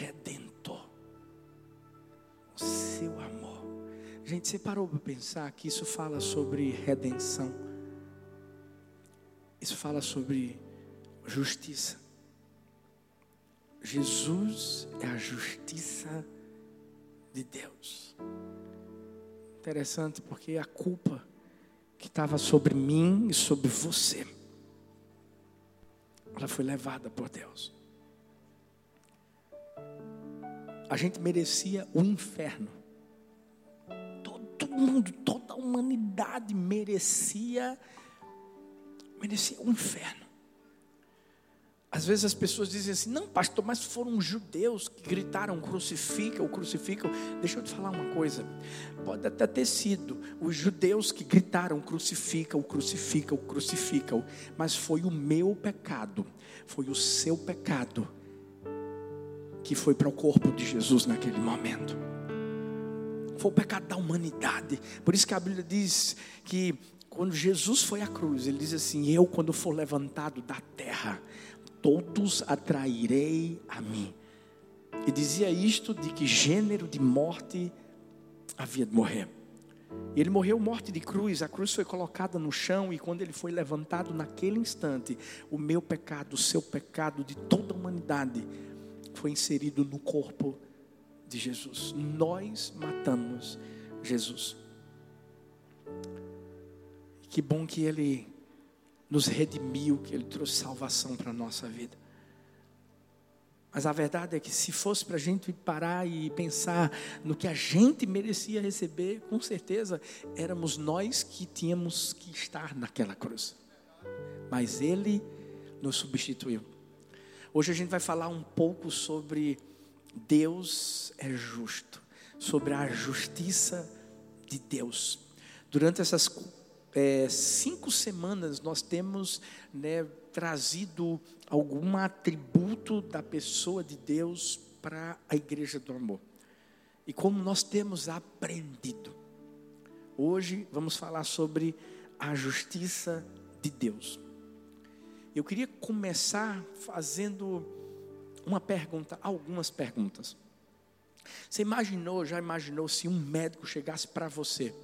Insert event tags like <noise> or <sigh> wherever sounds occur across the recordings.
redentor. O seu amor. Gente, você parou para pensar que isso fala sobre redenção? Isso fala sobre justiça. Jesus é a justiça de Deus. Interessante porque a culpa que estava sobre mim e sobre você, ela foi levada por Deus. A gente merecia o inferno. Todo mundo, toda a humanidade merecia merecia o inferno. Às vezes as pessoas dizem assim: não, pastor, mas foram judeus que gritaram crucifica, o crucificam. Deixa eu te falar uma coisa: pode até ter sido os judeus que gritaram crucifica, o crucifica, o crucifica, mas foi o meu pecado, foi o seu pecado que foi para o corpo de Jesus naquele momento. Foi o pecado da humanidade. Por isso que a Bíblia diz que quando Jesus foi à cruz, ele diz assim: Eu, quando for levantado da terra, todos atrairei a mim. E dizia isto de que gênero de morte havia de morrer. Ele morreu morte de cruz, a cruz foi colocada no chão, e quando ele foi levantado naquele instante, o meu pecado, o seu pecado, de toda a humanidade, foi inserido no corpo de Jesus. Nós matamos Jesus. Que bom que ele nos redimiu, que Ele trouxe salvação para a nossa vida. Mas a verdade é que se fosse para a gente parar e pensar no que a gente merecia receber, com certeza éramos nós que tínhamos que estar naquela cruz. Mas Ele nos substituiu. Hoje a gente vai falar um pouco sobre Deus é justo, sobre a justiça de Deus. Durante essas é, cinco semanas nós temos né, trazido algum atributo da pessoa de Deus para a igreja do amor. E como nós temos aprendido. Hoje vamos falar sobre a justiça de Deus. Eu queria começar fazendo uma pergunta, algumas perguntas. Você imaginou, já imaginou se um médico chegasse para você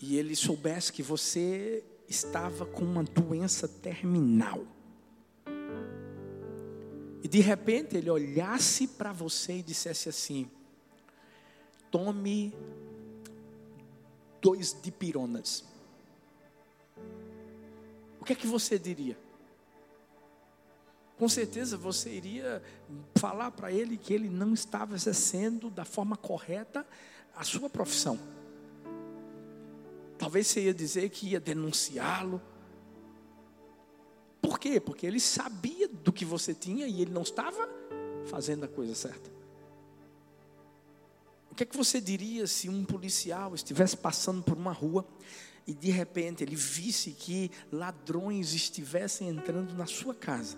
e ele soubesse que você estava com uma doença terminal. E de repente ele olhasse para você e dissesse assim: tome dois dipironas. O que é que você diria? Com certeza você iria falar para ele que ele não estava exercendo da forma correta a sua profissão. Talvez você ia dizer que ia denunciá-lo. Por quê? Porque ele sabia do que você tinha e ele não estava fazendo a coisa certa. O que é que você diria se um policial estivesse passando por uma rua e de repente ele visse que ladrões estivessem entrando na sua casa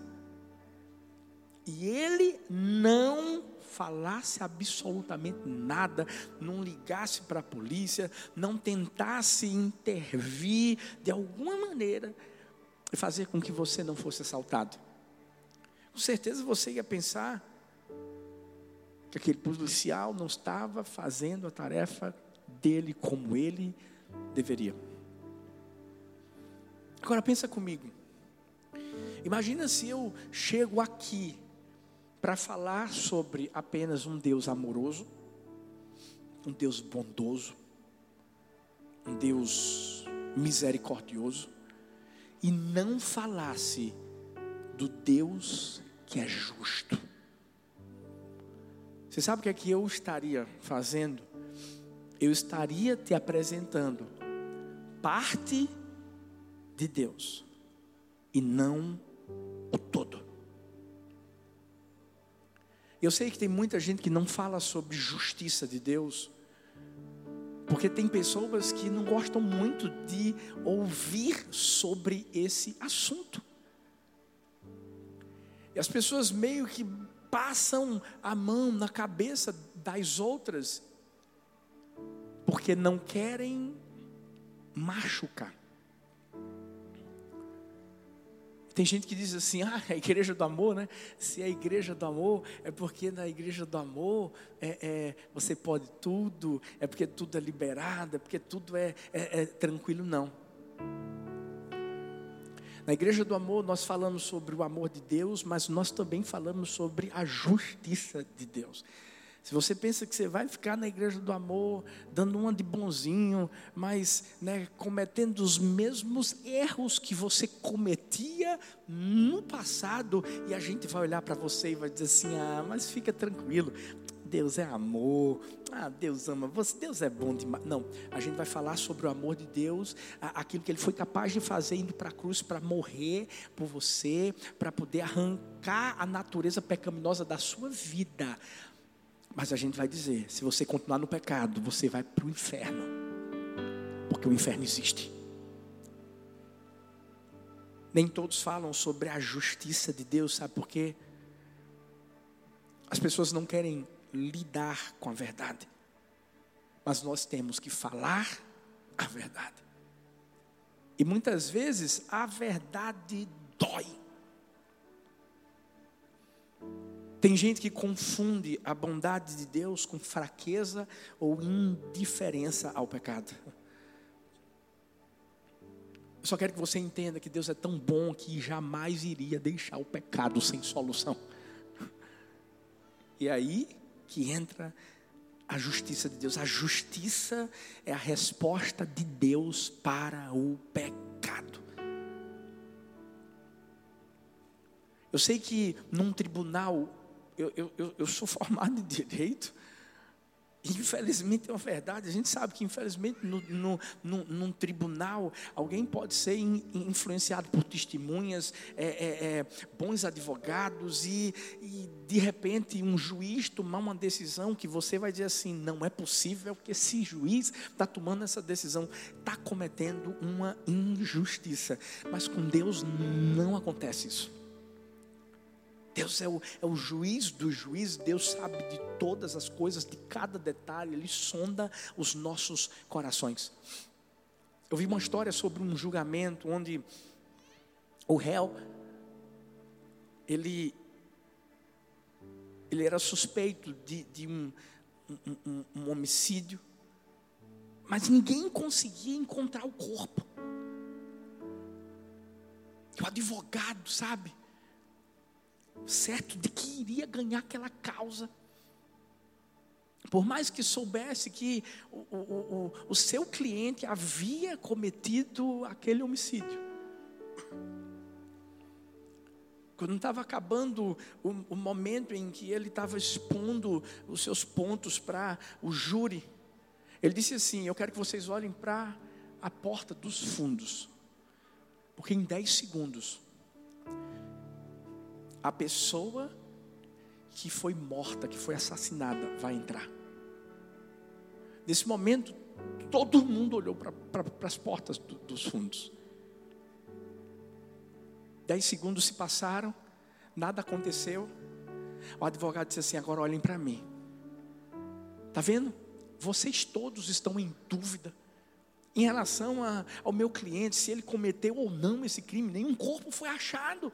e ele não falasse absolutamente nada, não ligasse para a polícia, não tentasse intervir de alguma maneira e fazer com que você não fosse assaltado. Com certeza você ia pensar que aquele policial não estava fazendo a tarefa dele como ele deveria. Agora pensa comigo. Imagina se eu chego aqui para falar sobre apenas um Deus amoroso, um Deus bondoso, um Deus misericordioso, e não falasse do Deus que é justo. Você sabe o que é que eu estaria fazendo? Eu estaria te apresentando parte de Deus e não o todo. Eu sei que tem muita gente que não fala sobre justiça de Deus, porque tem pessoas que não gostam muito de ouvir sobre esse assunto. E as pessoas meio que passam a mão na cabeça das outras, porque não querem machucar. Tem gente que diz assim, ah, a igreja do amor, né? Se é a igreja do amor, é porque na igreja do amor é, é, você pode tudo, é porque tudo é liberado, é porque tudo é, é, é tranquilo. Não. Na igreja do amor, nós falamos sobre o amor de Deus, mas nós também falamos sobre a justiça de Deus. Se você pensa que você vai ficar na igreja do amor, dando uma de bonzinho, mas né, cometendo os mesmos erros que você cometia no passado, e a gente vai olhar para você e vai dizer assim: ah, mas fica tranquilo, Deus é amor, ah, Deus ama você, Deus é bom demais. Não, a gente vai falar sobre o amor de Deus, aquilo que Ele foi capaz de fazer indo para a cruz para morrer por você, para poder arrancar a natureza pecaminosa da sua vida mas a gente vai dizer: se você continuar no pecado, você vai para o inferno. Porque o inferno existe. Nem todos falam sobre a justiça de Deus, sabe por quê? As pessoas não querem lidar com a verdade. Mas nós temos que falar a verdade. E muitas vezes a verdade dói. Tem gente que confunde a bondade de Deus com fraqueza ou indiferença ao pecado. Eu só quero que você entenda que Deus é tão bom que jamais iria deixar o pecado sem solução. E aí que entra a justiça de Deus. A justiça é a resposta de Deus para o pecado. Eu sei que num tribunal eu, eu, eu sou <laughs> formado em direito. Infelizmente é uma verdade, a gente sabe que infelizmente no, no, no, num tribunal alguém pode ser in, influenciado por testemunhas, é, é, é, bons advogados e, e de repente um juiz tomar uma decisão que você vai dizer assim, não é possível que esse juiz está tomando essa decisão, está cometendo uma injustiça, mas com Deus não acontece isso. Deus é o, é o juiz dos juízes, Deus sabe de todas as coisas, de cada detalhe, Ele sonda os nossos corações. Eu vi uma história sobre um julgamento onde o réu, ele, ele era suspeito de, de um, um, um, um homicídio, mas ninguém conseguia encontrar o corpo. E o advogado, sabe? Certo de que iria ganhar aquela causa. Por mais que soubesse que o, o, o, o seu cliente havia cometido aquele homicídio. Quando estava acabando o, momento em que ele estava expondo os seus pontos para o júri, ele disse assim: Eu quero que vocês olhem para a porta dos fundos, porque em 10 segundos a pessoa que foi morta, que foi assassinada, vai entrar. Nesse momento, todo mundo olhou para as portas do, dos fundos. Dez segundos se passaram, nada aconteceu. O advogado disse assim: agora olhem para mim. Está vendo? Vocês todos estão em dúvida em relação a, ao meu cliente, se ele cometeu ou não esse crime. Nenhum corpo foi achado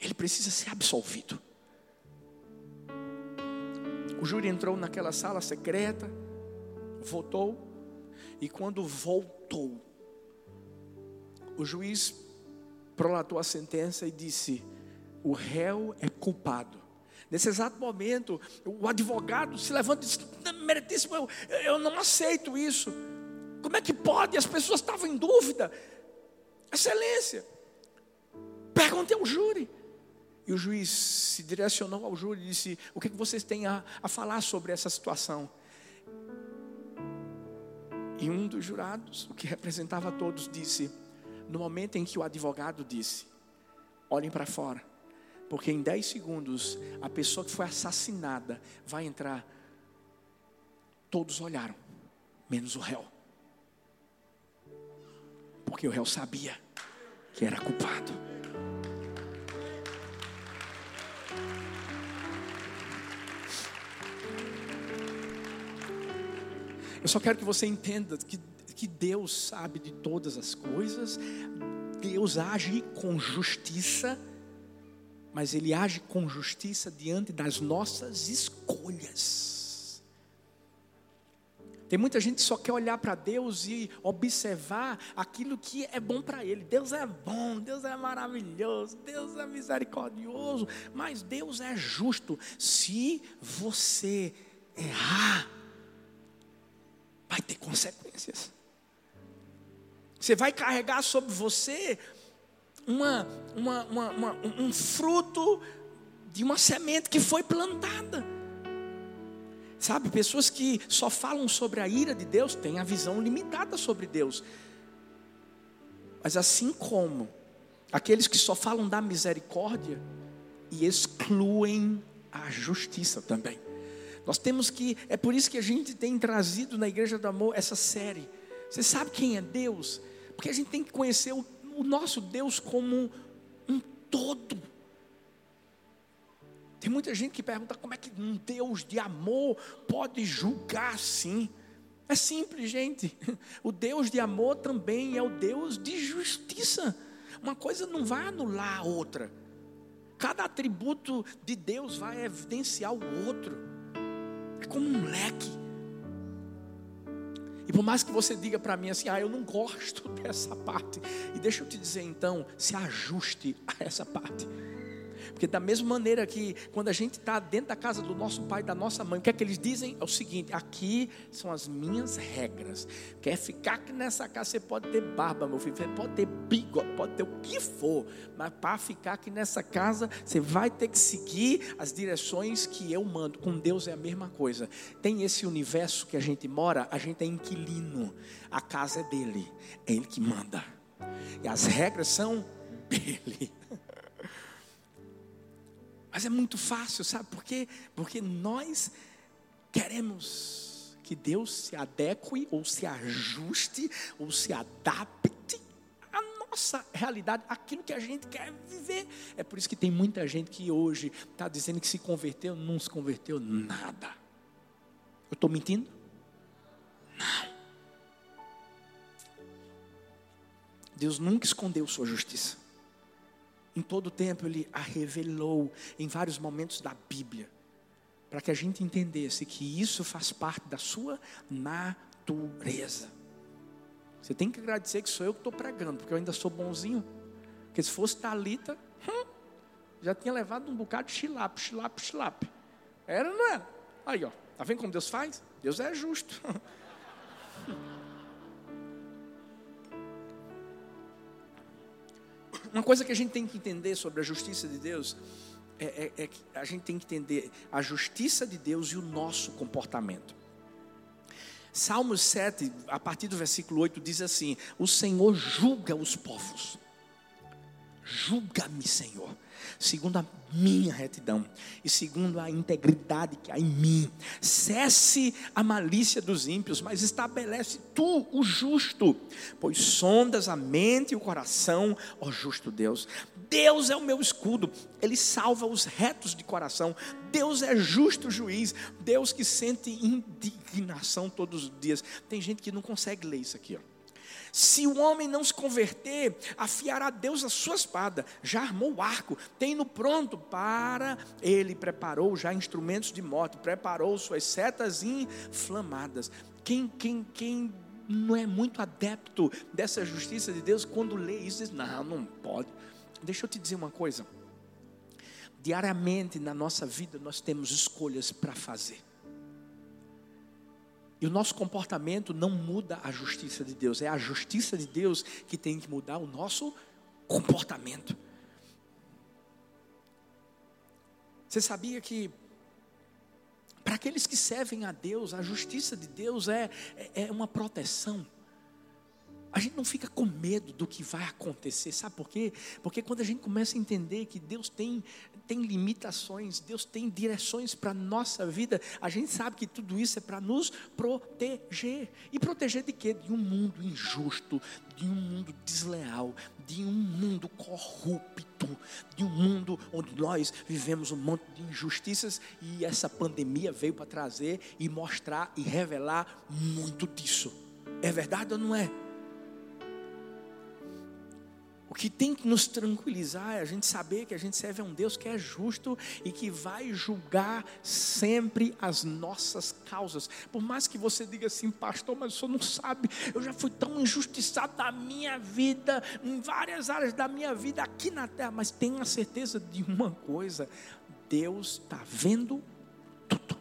ele precisa ser absolvido. O júri entrou naquela sala secreta, votou, e quando voltou, o juiz prolatou a sentença e disse: o réu é culpado. Nesse exato momento, o advogado se levanta e diz: Meritíssimo, eu, eu não aceito isso. Como é que pode? As pessoas estavam em dúvida. Excelência, pergunte ao júri. E o juiz se direcionou ao júri e disse: O que, vocês têm a, a falar sobre essa situação? E um dos jurados, o que representava todos, disse: No momento em que o advogado disse: Olhem para fora, porque em 10 segundos a pessoa que foi assassinada vai entrar. Todos olharam, menos o réu. Porque o réu sabia que era culpado. Eu só quero que você entenda que, que Deus sabe de todas as coisas, Deus age com justiça, mas Ele age com justiça diante das nossas escolhas. Tem muita gente que só quer olhar para Deus e observar aquilo que é bom para Ele. Deus é bom, Deus é maravilhoso, Deus é misericordioso, mas Deus é justo. Se você errar, vai ter consequências. Você vai carregar sobre você uma, uma, uma, uma, um fruto de uma semente que foi plantada. Sabe, pessoas que só falam sobre a ira de Deus têm a visão limitada sobre Deus. Mas assim como aqueles que só falam da misericórdia e excluem a justiça também. Nós temos que, é por isso que a gente tem trazido na Igreja do Amor essa série. Você sabe quem é Deus? Porque a gente tem que conhecer o, o nosso Deus como um todo. Tem muita gente que pergunta como é que um Deus de amor pode julgar assim. É simples, gente. O Deus de amor também é o Deus de justiça. Uma coisa não vai anular a outra. Cada atributo de Deus vai evidenciar o outro. É como um leque. E por mais que você diga para mim assim, ah, eu não gosto <laughs> dessa parte. E deixa eu te dizer então, se ajuste a essa parte. Porque da mesma maneira que quando a gente está dentro da casa do nosso pai, da nossa mãe, o que é que eles dizem? É o seguinte: aqui são as minhas regras. Quer ficar aqui nessa casa, você pode ter barba, meu filho, você pode ter bigode, pode ter o que for, mas para ficar aqui nessa casa, você vai ter que seguir as direções que eu mando. Com Deus é a mesma coisa. Tem esse universo que a gente mora, a gente é inquilino. A casa é dele, é ele que manda. E as regras são <laughs> dele. Mas é muito fácil, sabe por quê? Porque nós queremos que Deus se adeque ou se ajuste ou se adapte à nossa realidade, aquilo que a gente quer viver. É por isso que tem muita gente que hoje está dizendo que se converteu, não se converteu nada. Eu estou mentindo? Não. Deus nunca escondeu sua justiça em todo o tempo ele a revelou em vários momentos da Bíblia, para que a gente entendesse que isso faz parte da sua natureza. Você tem que agradecer que sou eu que estou pregando, porque eu ainda sou bonzinho. Porque se fosse Talita, hum, já tinha levado um bocado de chilap, chilap, chilap. Era, não era? Aí, ó, tá vendo como Deus faz? Deus é justo. <laughs> Uma coisa que a gente tem que entender sobre a justiça de Deus é, é, é que a gente tem que entender a justiça de Deus e o nosso comportamento. Salmos 7, a partir do versículo 8, diz assim: O Senhor julga os povos. Julga-me, Senhor segundo a minha retidão e segundo a integridade que há em mim. Cesse a malícia dos ímpios, mas estabelece tu o justo, pois sondas a mente e o coração, ó justo Deus. Deus é o meu escudo, ele salva os retos de coração. Deus é justo juiz, Deus que sente indignação todos os dias. Tem gente que não consegue ler isso aqui, ó. Se o homem não se converter, afiará Deus a sua espada, já armou o arco, tem no pronto para ele, preparou já instrumentos de morte, preparou suas setas inflamadas. Quem, quem, quem não é muito adepto dessa justiça de Deus, quando lê isso, diz: Não, não pode. Deixa eu te dizer uma coisa. Diariamente na nossa vida nós temos escolhas para fazer. E o nosso comportamento não muda a justiça de Deus, é a justiça de Deus que tem que mudar o nosso comportamento. Você sabia que para aqueles que servem a Deus, a justiça de Deus é, é, é uma proteção a gente não fica com medo do que vai acontecer, sabe por quê? Porque quando a gente começa a entender que Deus tem, tem limitações, Deus tem direções para a nossa vida, a gente sabe que tudo isso é para nos proteger. E proteger de quê? De um mundo injusto, de um mundo desleal, de um mundo corrupto, de um mundo onde nós vivemos um monte de injustiças e essa pandemia veio para trazer e mostrar e revelar muito disso. É verdade ou não é? Que tem que nos tranquilizar é a gente saber que a gente serve a um Deus que é justo e que vai julgar sempre as nossas causas. Por mais que você diga assim, pastor, mas o senhor não sabe, eu já fui tão injustiçado na minha vida, em várias áreas da minha vida aqui na terra, mas tenha certeza de uma coisa: Deus está vendo tudo.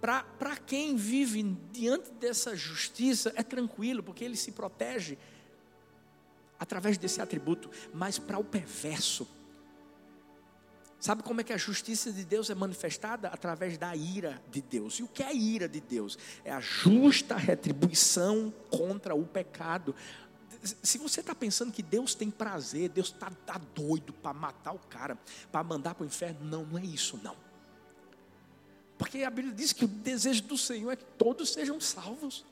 Para quem vive diante dessa justiça, é tranquilo, porque ele se protege através desse atributo, mas para o perverso, Sabe como é que a justiça de Deus é manifestada? Através da ira de Deus. E o que é a ira de Deus? É a justa retribuição contra o pecado. Se você está pensando que Deus tem prazer, Deus está tá doido para matar o cara, para mandar para o inferno, não, não é isso, não. Porque a Bíblia diz que o desejo do Senhor é que todos sejam salvos.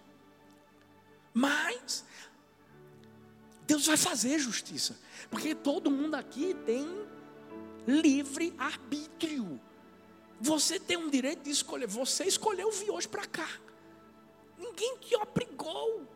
Mas Deus vai fazer justiça. Porque todo mundo aqui tem livre arbítrio. Você tem um direito de escolher. Você escolheu vir hoje para cá. Ninguém te obrigou.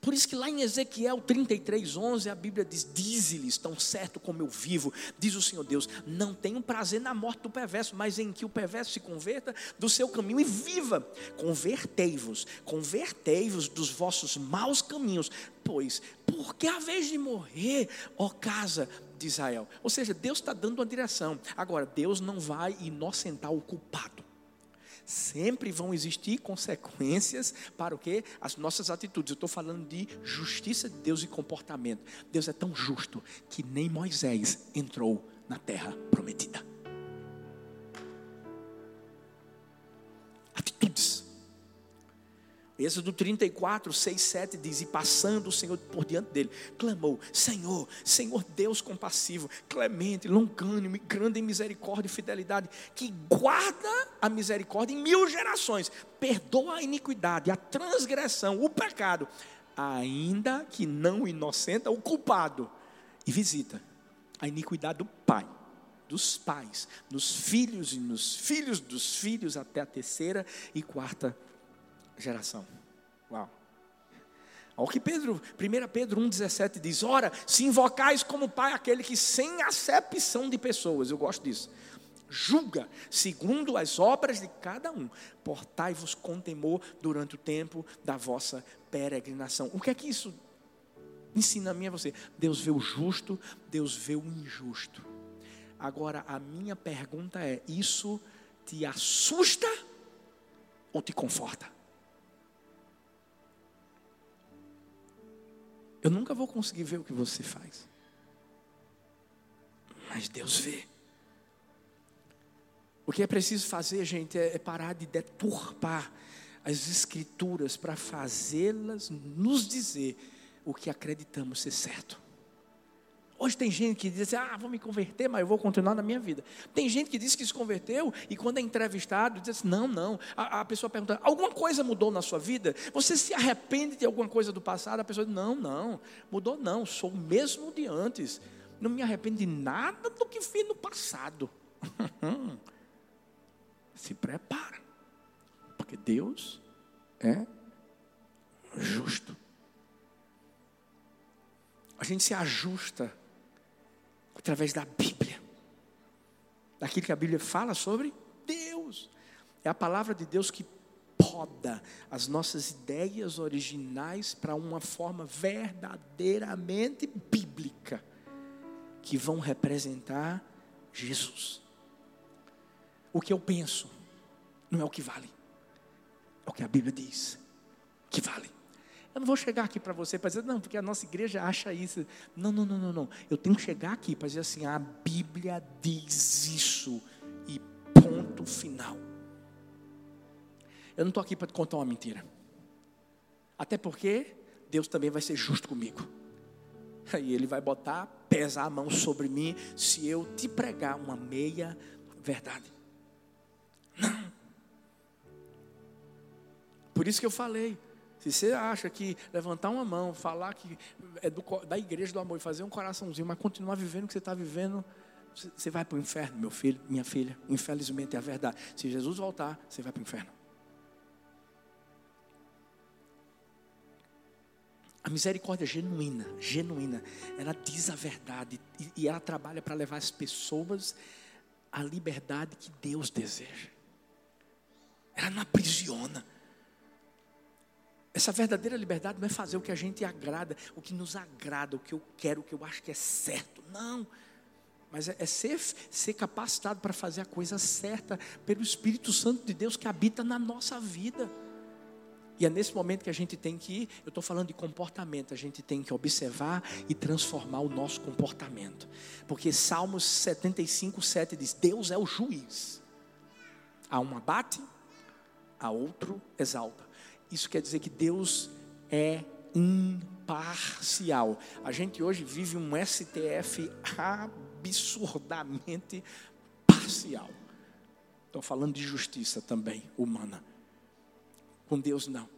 Por isso que lá em Ezequiel 33, 11, a Bíblia diz: Dize-lhes, tão certo como eu vivo, diz o Senhor Deus, não tenho prazer na morte do perverso, mas em que o perverso se converta do seu caminho e viva. Convertei-vos, convertei-vos dos vossos maus caminhos, pois, porque a vez de morrer, ó casa de Israel. Ou seja, Deus está dando uma direção. Agora, Deus não vai inocentar o culpado sempre vão existir consequências para o que? As nossas atitudes. Eu estou falando de justiça de Deus e comportamento. Deus é tão justo que nem Moisés entrou na terra prometida. Êxodo 34, 6, 7 diz: E passando o Senhor por diante dele, clamou: Senhor, Senhor Deus compassivo, clemente, longânimo, grande em misericórdia e fidelidade, que guarda a misericórdia em mil gerações, perdoa a iniquidade, a transgressão, o pecado, ainda que não inocenta o culpado, e visita a iniquidade do pai dos pais, nos filhos e nos filhos dos filhos até a terceira e quarta geração. Uau. Olha o que Pedro, 1 Pedro 1,17 diz: Ora, se invocais como Pai aquele que sem acepção de pessoas, eu gosto disso, julga segundo as obras de cada um, portai-vos com temor durante o tempo da vossa peregrinação. O que é que isso ensina a mim a você? Deus vê o justo, Deus vê o injusto. Agora, a minha pergunta é: isso te assusta ou te conforta? Eu nunca vou conseguir ver o que você faz. Mas Deus vê. O que é preciso fazer, gente, é, é parar de deturpar as Escrituras para fazê-las nos dizer o que acreditamos ser certo. Hoje tem gente que diz assim, ah, vou me converter, mas eu vou continuar na minha vida. Tem gente que diz que se converteu e quando é entrevistado, diz assim, não, não. A, a, pessoa pergunta, alguma coisa mudou na sua vida? Você se arrepende de alguma coisa do passado? A pessoa diz, não, não, mudou não, sou o mesmo de antes. Não me arrependo de nada do que fiz no passado. <laughs> se prepara, porque Deus é justo. A gente se ajusta através da Bíblia, daquilo que a Bíblia fala sobre Deus. É a palavra de Deus que poda as nossas ideias originais para uma forma verdadeiramente bíblica, que vão representar Jesus. O que eu penso não é o que vale, é o que a Bíblia diz que vale. Eu não vou chegar aqui para você para dizer, não, porque a nossa igreja acha isso. Não, não, não, não, não. Eu tenho que chegar aqui para dizer assim: a Bíblia diz isso. E ponto final. Eu não estou aqui para te contar uma mentira. Até porque Deus também vai ser justo comigo. Aí Ele vai botar, pesar a mão sobre mim, se eu te pregar uma meia verdade. Não. Por isso que eu falei. Se você acha que levantar uma mão, falar que é do, da igreja do amor e fazer um coraçãozinho, mas continuar vivendo o que você está vivendo, você vai para o inferno, meu filho, minha filha. Infelizmente é a verdade. Se Jesus voltar, você vai para o inferno. A misericórdia é genuína, genuína. Ela diz a verdade e ela trabalha para levar as pessoas à liberdade que Deus deseja. Ela não aprisiona. Essa verdadeira liberdade não é fazer o que a gente agrada, o que nos agrada, o que eu quero, o que eu acho que é certo. Não. Mas é, é ser, ser capacitado para fazer a coisa certa pelo Espírito Santo de Deus que habita na nossa vida. E é nesse momento que a gente tem que, eu estou falando de comportamento, a gente tem que observar e transformar o nosso comportamento. Porque Salmos 75, 7 diz: Deus é o juiz. A um abate, a outro exalta. Isso quer dizer que Deus é imparcial. A gente hoje vive um STF absurdamente parcial. Estou falando de justiça também humana. Com Deus não.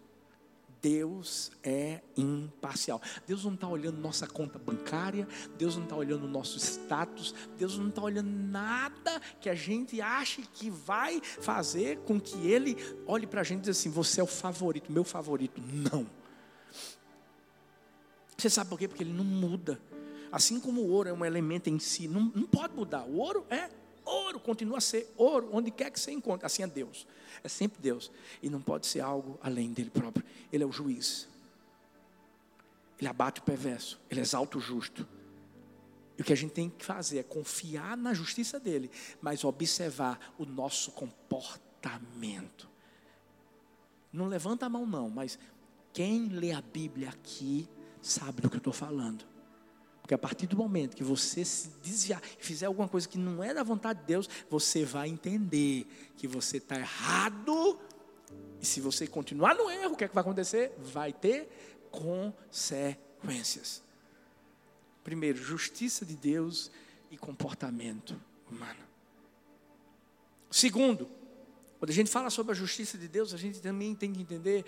Deus é imparcial. Deus não está olhando nossa conta bancária, Deus não está olhando nosso status, Deus não está olhando nada que a gente ache que vai fazer com que Ele olhe para a gente e diga assim: você é o favorito, meu favorito. Não. Você sabe por quê? Porque Ele não muda. Assim como o ouro é um elemento em si, não, não pode mudar. O ouro é ouro, continua a ser ouro, onde quer que você encontre. Assim é Deus. É sempre Deus. E não pode ser algo além dele próprio. Ele é o juiz. Ele abate o perverso. Ele exalta o justo. E o que a gente tem que fazer é confiar na justiça dele, mas observar o nosso comportamento. Não levanta a mão, não, mas quem lê a Bíblia aqui sabe do que eu estou falando. Porque a partir do momento que você se desviar fizer alguma coisa que não é da vontade de Deus, você vai entender que você está errado. E se você continuar no erro, o que, é que vai acontecer? Vai ter consequências. Primeiro, justiça de Deus e comportamento humano. Segundo, quando a gente fala sobre a justiça de Deus, a gente também tem que entender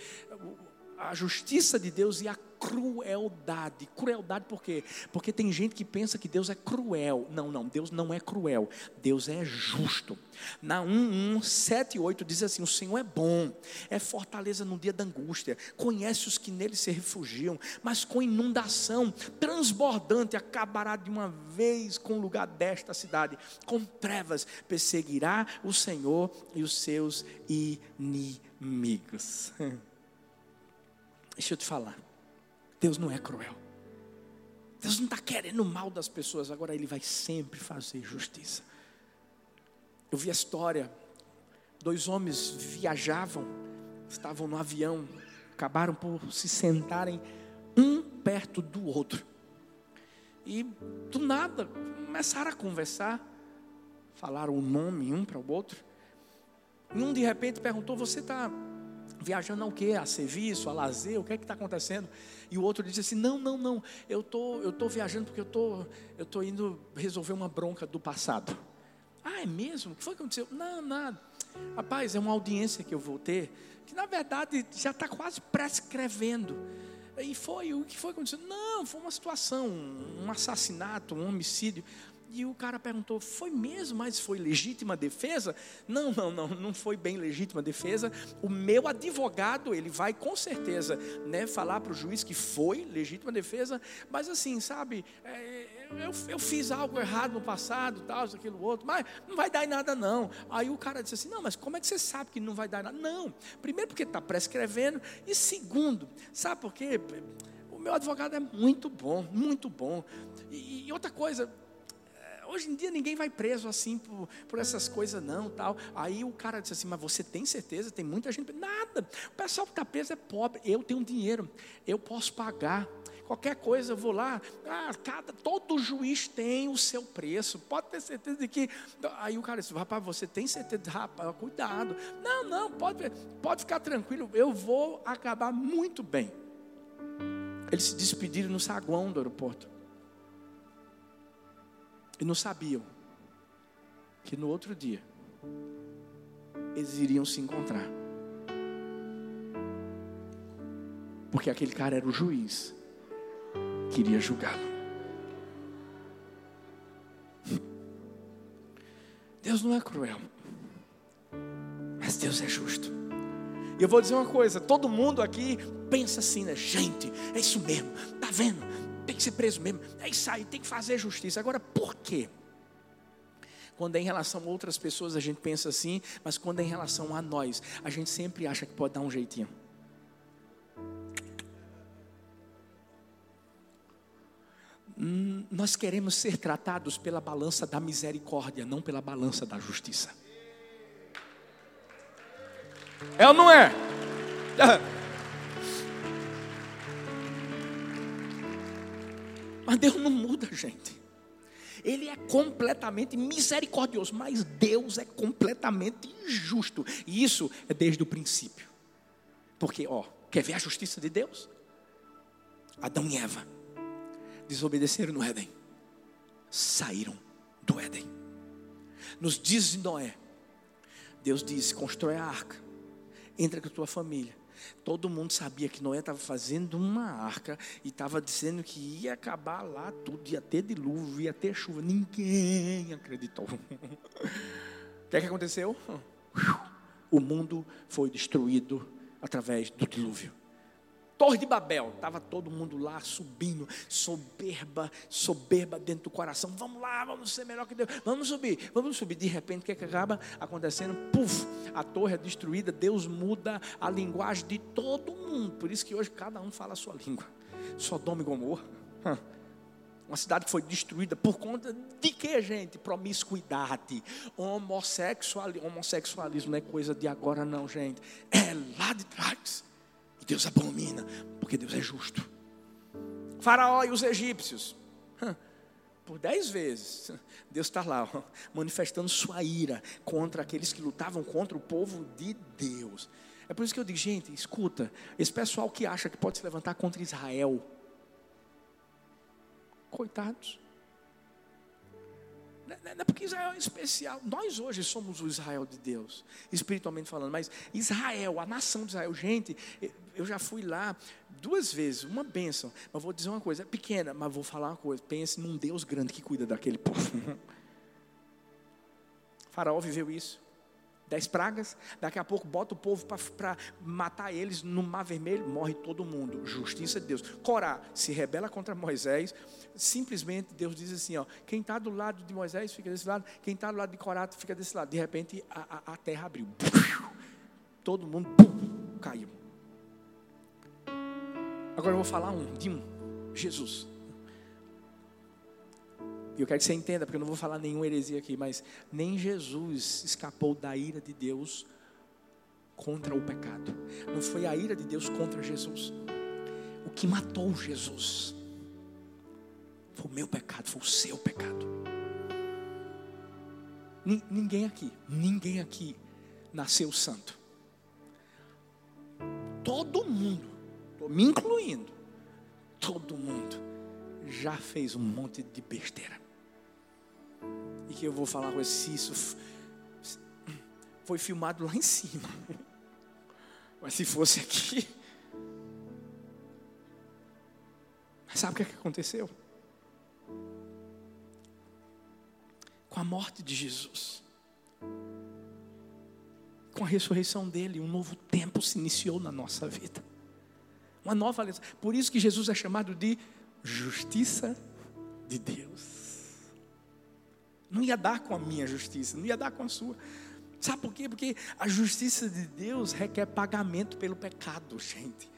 a justiça de Deus e a crueldade. Crueldade por quê? Porque tem gente que pensa que Deus é cruel. Não, não, Deus não é cruel. Deus é justo. Na 1, 1, 7 e 8 diz assim: O Senhor é bom, é fortaleza no dia da angústia, conhece os que nele se refugiam, mas com inundação transbordante acabará de uma vez com o lugar desta cidade. Com trevas perseguirá o Senhor e os seus inimigos. <laughs> Deixa eu te falar. Deus não é cruel. Deus não está querendo o mal das pessoas, agora Ele vai sempre fazer justiça. Eu vi a história: dois homens viajavam, estavam no avião, acabaram por se sentarem um perto do outro. E do nada começaram a conversar, falaram o nome um para o outro. E um de repente perguntou: Você está viajando ao quê? A serviço, a lazer, o que é que está acontecendo? E o outro disse assim: Não, não, não, eu tô, eu tô viajando porque eu tô, eu tô indo resolver uma bronca do passado. Ah, é mesmo? O que foi que aconteceu? Não, nada. Rapaz, é uma audiência que eu vou ter, que na verdade já está quase prescrevendo. E foi, o que foi que aconteceu? Não, foi uma situação, um assassinato, um homicídio. E o cara perguntou: foi mesmo, mas foi legítima defesa? Não, não, não, não foi bem legítima defesa. O meu advogado, ele vai com certeza né, falar para o juiz que foi legítima defesa, mas assim, sabe, é, eu, eu, fiz algo errado no passado, tal, aquilo, outro, mas não vai dar em nada, não. Aí o cara disse assim: não, mas como é que você sabe que não vai dar em nada? Não, primeiro porque está prescrevendo, e segundo, sabe por quê? O meu advogado é muito bom, muito bom. E, e outra coisa, Hoje em dia ninguém vai preso assim por, por essas coisas, não, tal. Aí o cara disse assim, mas você tem certeza? Tem muita gente. Nada. O pessoal que está preso é pobre. Eu tenho dinheiro, eu posso pagar. Qualquer coisa eu vou lá. Ah, cada, todo juiz tem o seu preço. Pode ter certeza de que. Aí o cara disse, rapaz, você tem certeza? Rapaz, cuidado. Não, não, pode, pode ficar tranquilo. Eu vou acabar muito bem. Eles se despediram no saguão do aeroporto. E não sabiam que no outro dia eles iriam se encontrar. Porque aquele cara era o juiz que iria julgá-lo. Deus não é cruel, mas Deus é justo. E eu vou dizer uma coisa: todo mundo aqui pensa assim, né? Gente, é isso mesmo, tá vendo? Tem que ser preso mesmo, é isso aí, tem que fazer justiça. Agora, por quê? Quando é em relação a outras pessoas, a gente pensa assim, mas quando é em relação a nós, a gente sempre acha que pode dar um jeitinho. Hum, nós queremos ser tratados pela balança da misericórdia, não pela balança da justiça. É ou não é? Mas Deus não muda, gente. Ele é completamente misericordioso, mas Deus é completamente injusto. E isso é desde o princípio. Porque, ó, quer ver a justiça de Deus? Adão e Eva desobedeceram no Éden, saíram do Éden. Nos diz Noé, Deus disse: constrói a arca, entra com a tua família. Todo mundo sabia que Noé estava fazendo uma arca e estava dizendo que ia acabar lá tudo, ia ter dilúvio, ia ter chuva. Ninguém acreditou. o que, é que aconteceu? O mundo foi destruído através do dilúvio. Torre de Babel, estava todo mundo lá subindo, soberba, soberba dentro do coração. Vamos lá, vamos ser melhor que Deus, vamos subir, vamos subir. De repente, o que, é que acaba acontecendo? Puf, a torre é destruída, Deus muda a linguagem de todo mundo. Por isso que hoje cada um fala a sua língua. Sodoma e Gomorra. Uma cidade que foi destruída por conta de que, gente? Promiscuidade. Homossexual, homossexualismo não é coisa de agora, não, gente. É lá de trás. Deus abomina, porque Deus é justo. Faraó e os egípcios, por dez vezes, Deus está lá, manifestando sua ira contra aqueles que lutavam contra o povo de Deus. É por isso que eu digo, gente, escuta, esse pessoal que acha que pode se levantar contra Israel, coitados. Não é porque Israel é especial. Nós hoje somos o Israel de Deus, espiritualmente falando. Mas Israel, a nação de Israel, gente, eu já fui lá duas vezes, uma bênção. Mas vou dizer uma coisa, é pequena, mas vou falar uma coisa. Pense num Deus grande que cuida daquele povo. <laughs> Faraó viveu isso dez pragas, daqui a pouco bota o povo para matar eles no mar vermelho, morre todo mundo. Justiça de Deus. Corá se rebela contra Moisés, simplesmente Deus diz assim: ó, quem está do lado de Moisés fica desse lado, quem está do lado de Corá fica desse lado. De repente a, a, a terra abriu. Todo mundo caiu. Agora eu vou falar um, de um, Jesus. E eu quero que você entenda, porque eu não vou falar nenhuma heresia aqui, mas nem Jesus escapou da ira de Deus contra o pecado. Não foi a ira de Deus contra Jesus. O que matou Jesus foi o meu pecado, foi o seu pecado. Ninguém aqui, ninguém aqui nasceu santo. Todo mundo, me incluindo, todo mundo já fez um monte de besteira e que eu vou falar com se isso foi filmado lá em cima. <laughs> Mas se fosse aqui. Mas sabe o que, é que aconteceu? Com a morte de Jesus, com a ressurreição dele, um novo tempo se iniciou na nossa vida. Uma nova aliança. Por isso que Jesus é chamado de justiça de Deus. Não ia dar com a minha justiça, não ia dar com a sua. Sabe por quê? Porque a justiça de Deus requer pagamento pelo pecado, gente.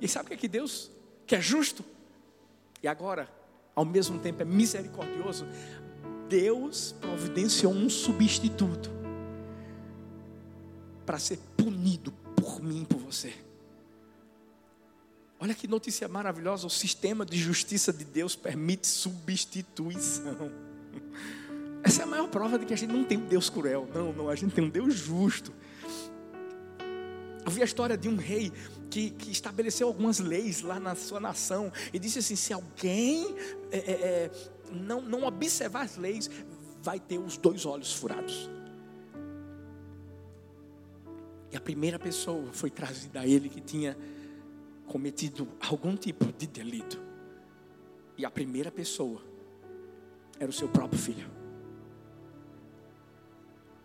E sabe o que é que Deus, que é justo, e agora, ao mesmo tempo é misericordioso, Deus providenciou um substituto para ser punido por mim e por você. Olha que notícia maravilhosa: o sistema de justiça de Deus permite substituição. <laughs> Essa é a maior prova de que a gente não tem um Deus cruel. Não, não, a gente tem um Deus justo. Eu vi a história de um rei que, que estabeleceu algumas leis lá na sua nação e disse assim: se alguém é, é, não, não observar as leis, vai ter os dois olhos furados. E a primeira pessoa foi trazida a ele que tinha cometido algum tipo de delito. E a primeira pessoa era o seu próprio filho.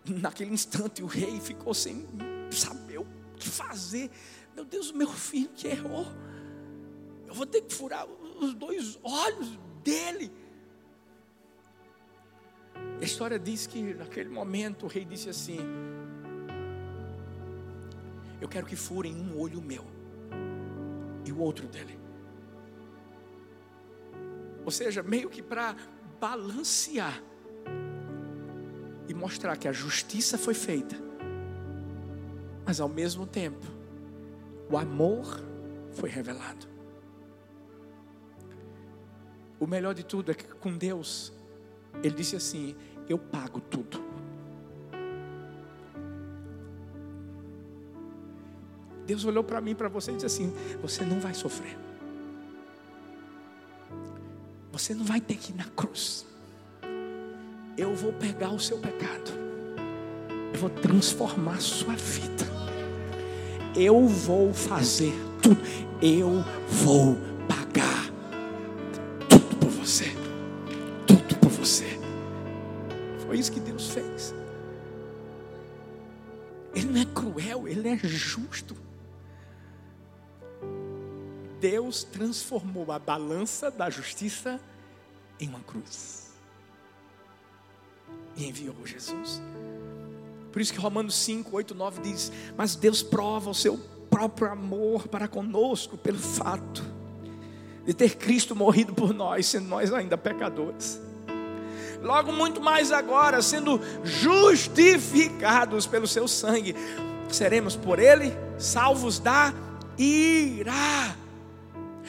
Naquele instante o rei ficou sem saber o que fazer. Meu Deus, o meu filho que errou. Eu vou ter que furar os dois olhos dele. A história diz que naquele momento o rei disse assim: Eu quero que furem um olho meu o outro dele. Ou seja, meio que para balancear e mostrar que a justiça foi feita, mas ao mesmo tempo, o amor foi revelado. O melhor de tudo é que com Deus, Ele disse assim: Eu pago tudo. Deus olhou para mim, para você e disse assim: Você não vai sofrer. Você não vai ter que ir na cruz. Eu vou pegar o seu pecado. Eu vou transformar a sua vida. Eu vou fazer tudo. Eu vou pagar tudo por você. Tudo por você. Foi isso que Deus fez. Ele não é cruel, ele é justo. Deus transformou a balança da justiça em uma cruz. E enviou Jesus. Por isso que Romanos 5, 8, 9 diz: Mas Deus prova o seu próprio amor para conosco pelo fato de ter Cristo morrido por nós, sendo nós ainda pecadores. Logo, muito mais agora, sendo justificados pelo seu sangue, seremos por ele salvos da ira.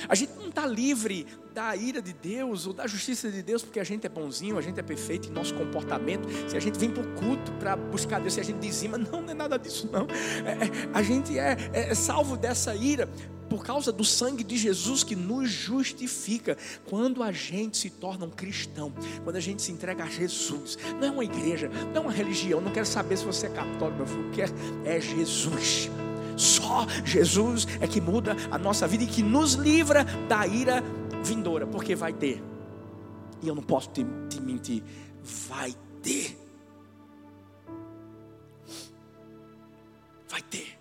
A gente não está livre da ira de Deus ou da justiça de Deus porque a gente é bonzinho, a gente é perfeito em nosso comportamento. Se a gente vem para o culto para buscar Deus, se a gente dizima, <laughs> não, não é nada disso, não. É, é, a gente é, é, é salvo dessa ira por causa do sangue de Jesus que nos justifica. Quando a gente se torna um cristão, quando a gente se entrega a Jesus, não é uma igreja, não é uma religião, não quero saber se você é católico, meu filho, quer é Jesus. Só Jesus é que muda a nossa vida e que nos livra da ira vindoura, porque vai ter. E eu não posso te, te mentir, vai ter. Vai ter.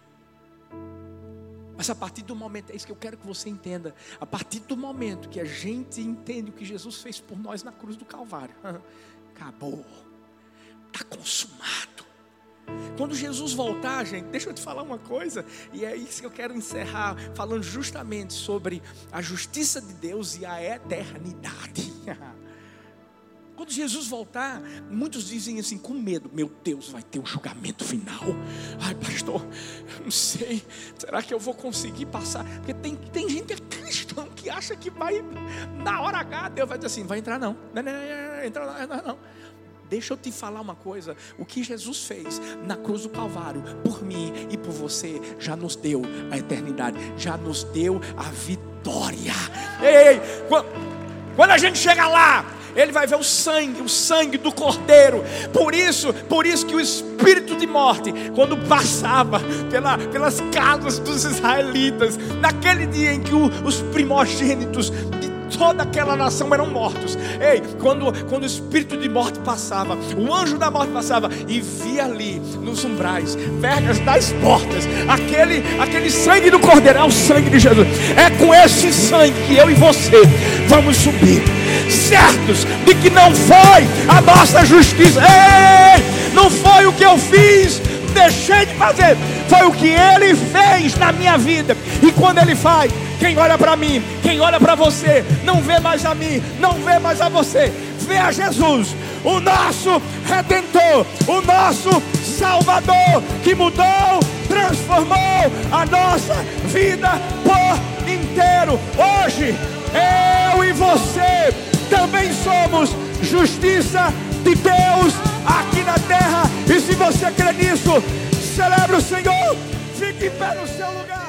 Mas a partir do momento, é isso que eu quero que você entenda. A partir do momento que a gente entende o que Jesus fez por nós na cruz do Calvário, <laughs> acabou, está consumado. Quando Jesus voltar, gente, deixa eu te falar uma coisa, e é isso que eu quero encerrar, falando justamente sobre a justiça de Deus e a eternidade. Quando Jesus voltar, muitos dizem assim, com medo: Meu Deus, vai ter o um julgamento final. Ai, pastor, não sei, será que eu vou conseguir passar? Porque tem, tem gente que é cristão que acha que vai, na hora H, Deus vai dizer assim: Vai entrar não, não, não, não, não lá, não, não. Deixa eu te falar uma coisa: o que Jesus fez na cruz do Calvário, por mim e por você, já nos deu a eternidade, já nos deu a vitória. Ei, quando a gente chega lá, ele vai ver o sangue, o sangue do cordeiro. Por isso, por isso que o espírito de morte, quando passava pela, pelas casas dos israelitas, naquele dia em que o, os primogênitos de toda aquela nação eram mortos. Ei, quando, quando o espírito de morte passava, o anjo da morte passava e via ali nos umbrais, vergas das portas, aquele, aquele sangue do cordeiro, é o sangue de Jesus. É com esse sangue que eu e você vamos subir, certos de que não foi a nossa justiça. Ei, não foi o que eu fiz deixei de fazer, foi o que Ele fez na minha vida. E quando Ele faz, quem olha para mim, quem olha para você, não vê mais a mim, não vê mais a você, vê a Jesus, o nosso Redentor, o nosso Salvador, que mudou, transformou a nossa vida por inteiro. Hoje, eu e você também somos justiça de Deus aqui na terra. E se você crê nisso, celebre o Senhor, fique em pé no seu lugar.